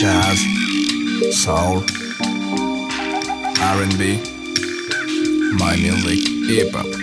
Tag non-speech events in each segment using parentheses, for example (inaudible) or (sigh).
Jazz, soul, R&B, my music, hip hop.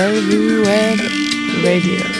Web Radio.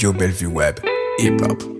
Radio Bellevue Web, hip hop.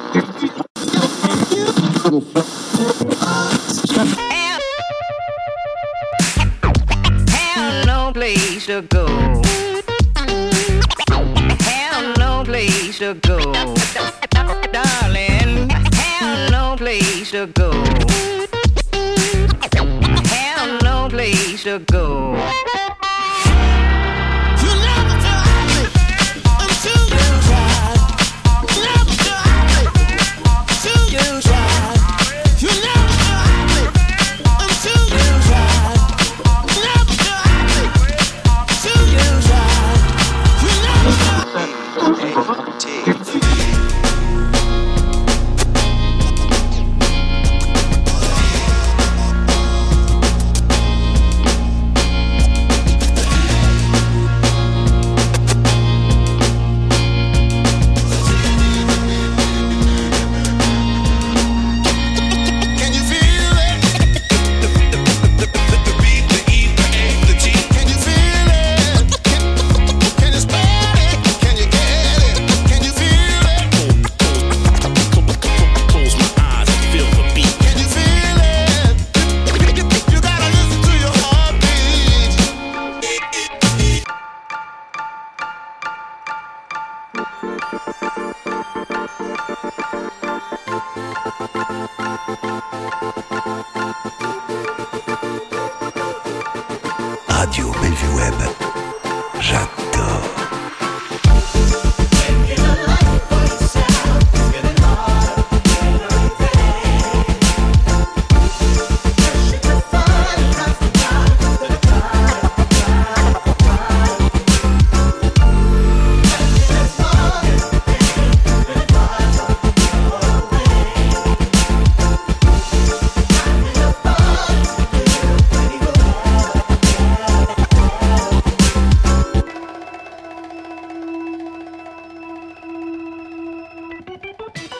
T.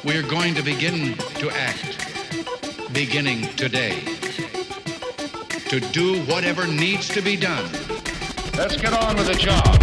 We're going to begin to act beginning today to do whatever needs to be done. Let's get on with the job.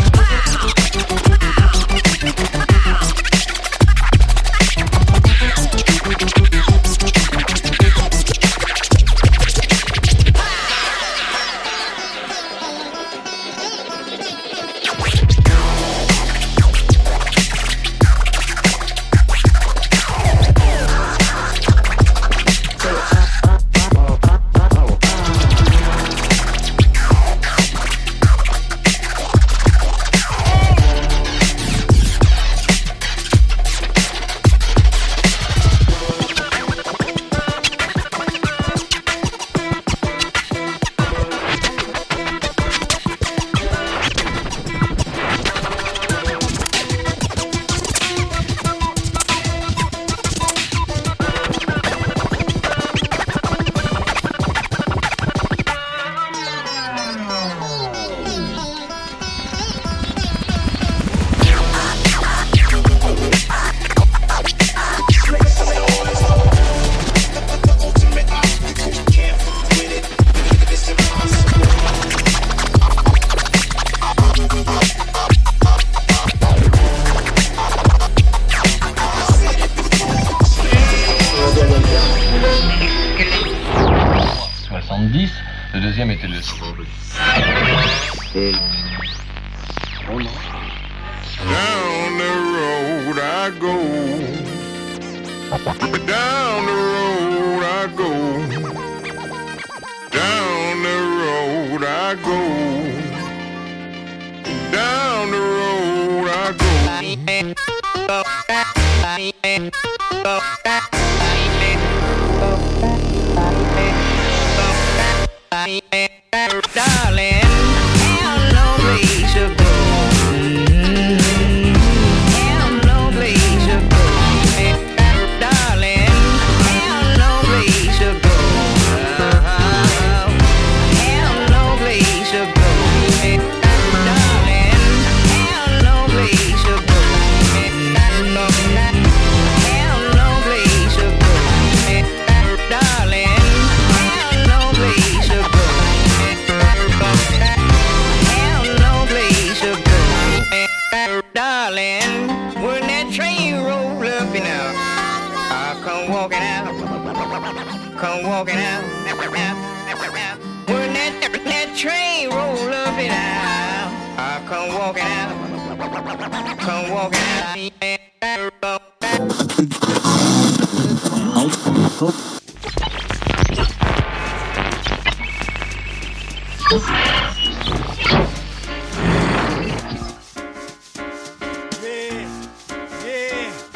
train roll up and out. I come walking out. Come walking out.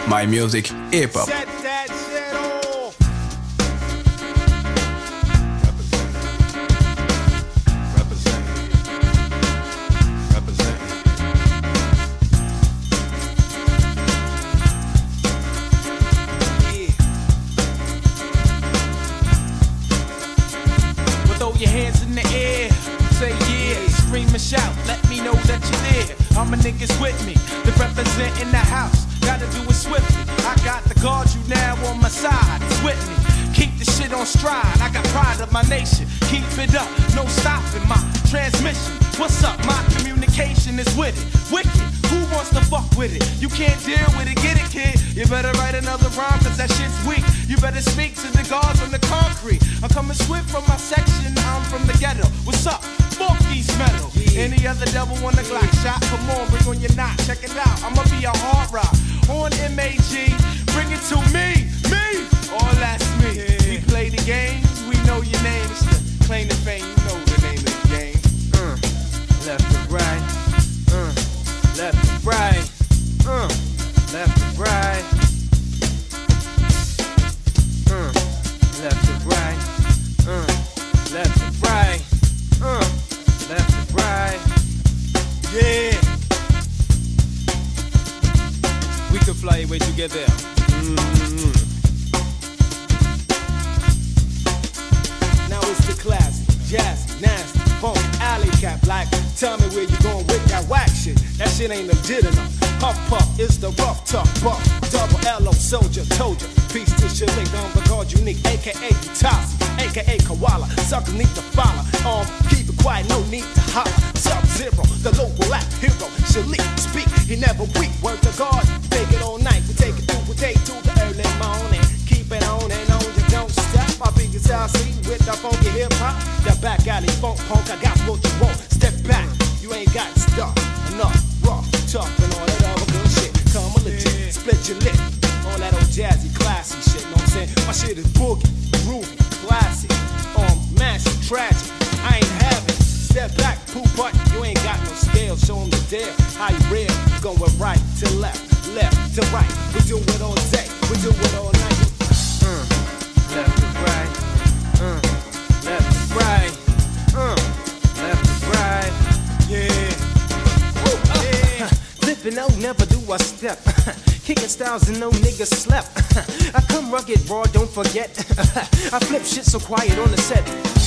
My music, hip hop. Your hands in the air. Say yeah, scream and shout. Let me know that you're there. All my niggas with me. The represent in the house. Gotta do it swiftly. I got the guard you now on my side. It's with me. Keep the shit on stride. I got pride of my nation. Keep it up. No stopping my transmission. What's up? My communication is with it. Wicked. Who wants to fuck with it? You can't deal with it. Get it, kid. You better write another rhyme, cause that shit's weak. You better speak to the guards on the concrete. I'm coming swift from my section. I'm from the ghetto. What's up? Fuck these metal. Any other devil want a Glock shot? Come on, bring on your knot. Check it out. I'ma be a hard rock. On MAG. Bring it to me. Me. All that's me. We play the games. We know your name. It's the claim to fame. Aka aka Koala. Suckers need to follow. Um, keep it quiet, no need to holler. Sub zero, the local rap hero. Shalik speak, he never weak. Word to God, take it all night. We take it through, we take to the early morning. Keep it on and on, you don't stop. I be guitar scene with the funky hip hop. The back alley funk punk, I got what you want. Step back, you ain't got stuff. Enough, rough, tough, and all that other good shit. Come a legit, split your lip. All that old jazzy, classy shit, know what I'm saying? My shit is boogie, tragic. I ain't having. Step back, poop butt, you ain't got no scale. Show 'em the deal. How you real? Going right to left, left to right. We do it all day, we do it all night. Uh, left to right, uh, left to right, uh, left to right, yeah. Woo, (laughs) yeah. Flipping out, never do I step. (laughs) Kicking styles and no niggas slept. (laughs) I come rugged, raw, don't forget. I flip shit so quiet on the. Set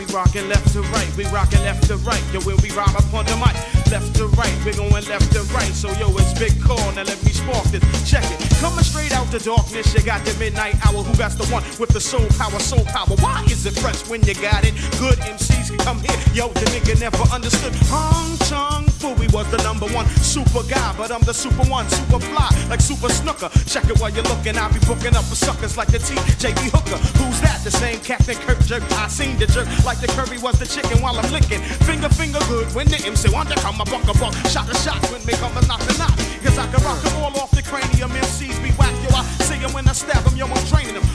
we rockin' left to right, we rockin' left to right. Yo, where we rock upon the mic. Left to right, we going left to right. So yo, it's big call, now let me spark this. Check it. Coming straight out the darkness, you got the midnight hour. Who got the one with the soul power, soul power? Why is it fresh when you got it? Good MCs can come here. Yo, the nigga never understood. Hong Chong We was the number one super guy, but I'm the super one, super fly, like super snooker. Check it while you're looking, I'll be booking up for suckers like the TJB Hooker. Who's that? The same Captain Kirk jerk. I seen the jerk like the curry was the chicken while I'm licking. Finger, finger good when the MC want to come a buck a buck. Shot a shot when they come a knock a knock. Cause I can rock them all off the cranium. MCs be whack, yo. I see 'em when I stab stab 'em, yo. I'm training them.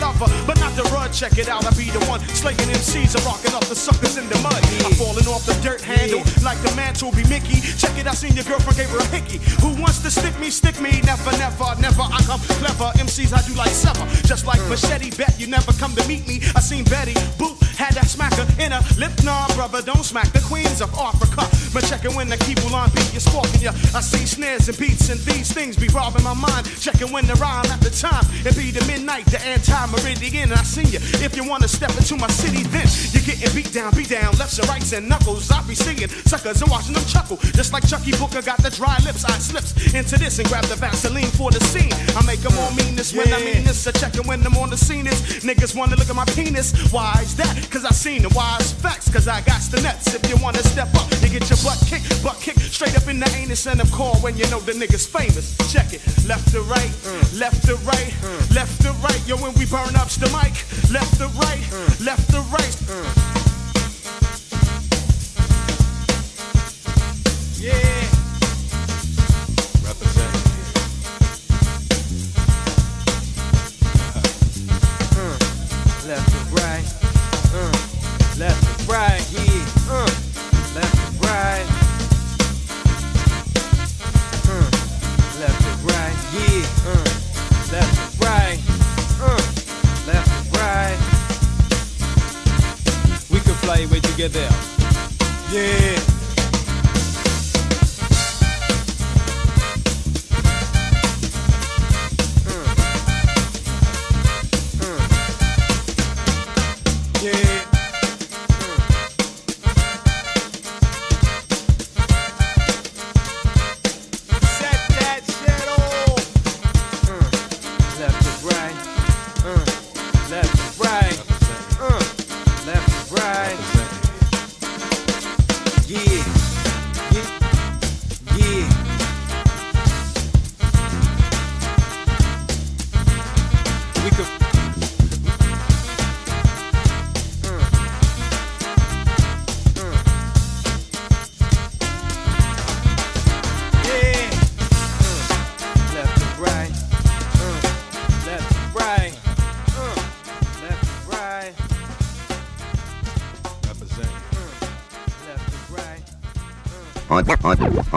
Lover. But not the rud, check it out. I be the one slaying MCs and rocking up the suckers in the mud. I'm falling off the dirt handle like the mantle be Mickey. Check it, I seen your girlfriend gave her a hickey. Who wants to stick me, stick me? Never, never, never. I come clever. MCs I do like sever. Just like mm. machete bet, you never come to meet me. I seen Betty, boop, Had that smacker in a lip, nah, brother, don't smack the queens of Africa. But checking when the on beat, you're sparking ya. I see snares and beats and these things be robbing my mind. Checking when the rhyme at the time. It be the midnight, the anti-meridian, and I see you. If you wanna step into my city, then you're getting beat down, beat down, lefts and rights and knuckles. I be singing suckers and watching them chuckle. Just like Chucky Booker got the dry lips, I slips into this and grab the Vaseline for the scene. I make them all mean this when I mean this. I checking when I'm on the scene is niggas wanna look at my penis. Why is that? Cause I seen the wise is facts? Cause I got the nuts. If you wanna step up, you get your butt kicked, butt kicked straight up in the anus and of call when you know the nigga's famous. Check it, left to right, mm. left to right, mm. left to right. Yo, when we burn up the mic, left to right, mm. left to right. Yeah. Together, Yeah.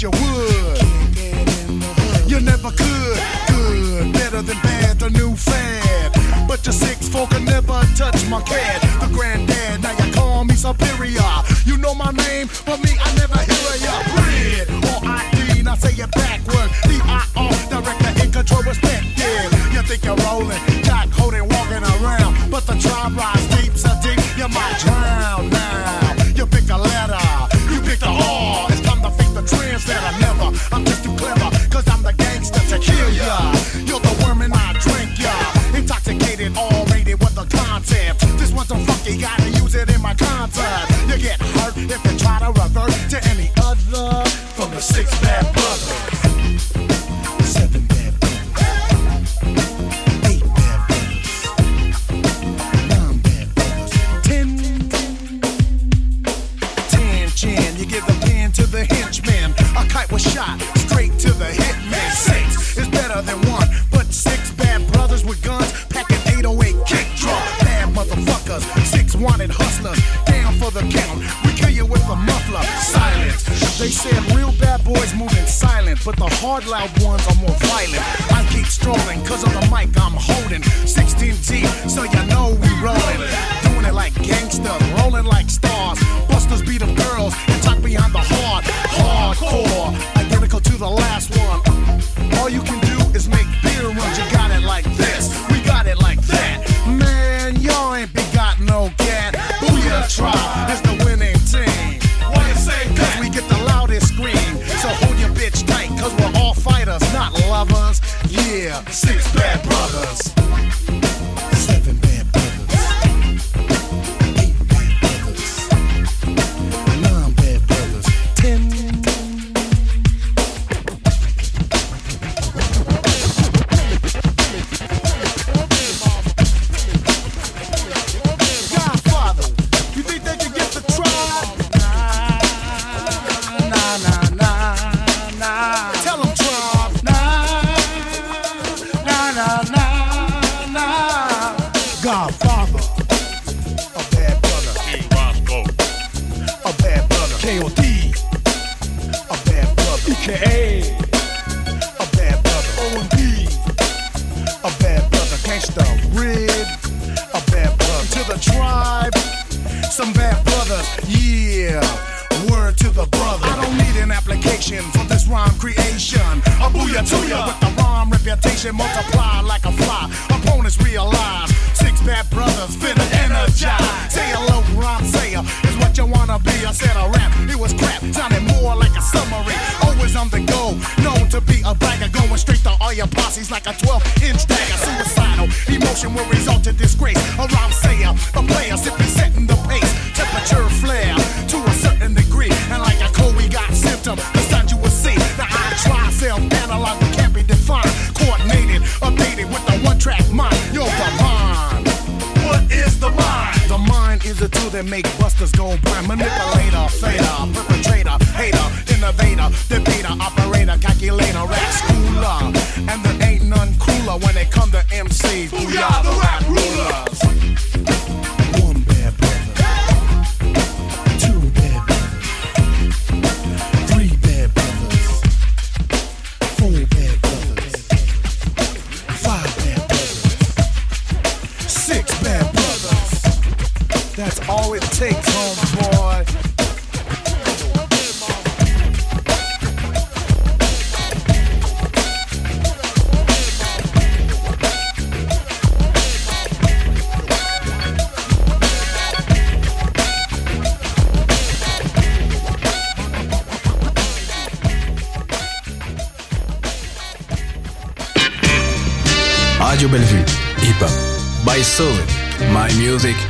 Wish you would. You never could. Good, better than bad, the new fad. But your six four can never touch my cat. The granddad, now you call me superior. You know my name, but me, I never hear ya. Red or ID, now say it backward. D-I-R, director in control, perspective. You think you're rolling, Jack holding, walking around. But the tribe rides was shot straight to the hitman. Six is better than one, but six bad brothers with guns packing 808 kick drum. Bad motherfuckers, six wanted hustlers. Down for the count, we kill you with a muffler. Silence. They said real bad boys moving silent, but the hard loud ones are more violent. I keep strolling cause of the mic I'm holding. 16G, so you know we rolling. Mateo that make busters go blind. Manipulator, fader, perpetrator, hater, innovator, debater, operator, calculator, rap schooler. And there ain't none cooler when it come to MCs. Booyah, the rap it takes, homeboy. Radio Bellevue. Hip Hop. By Soul. My music.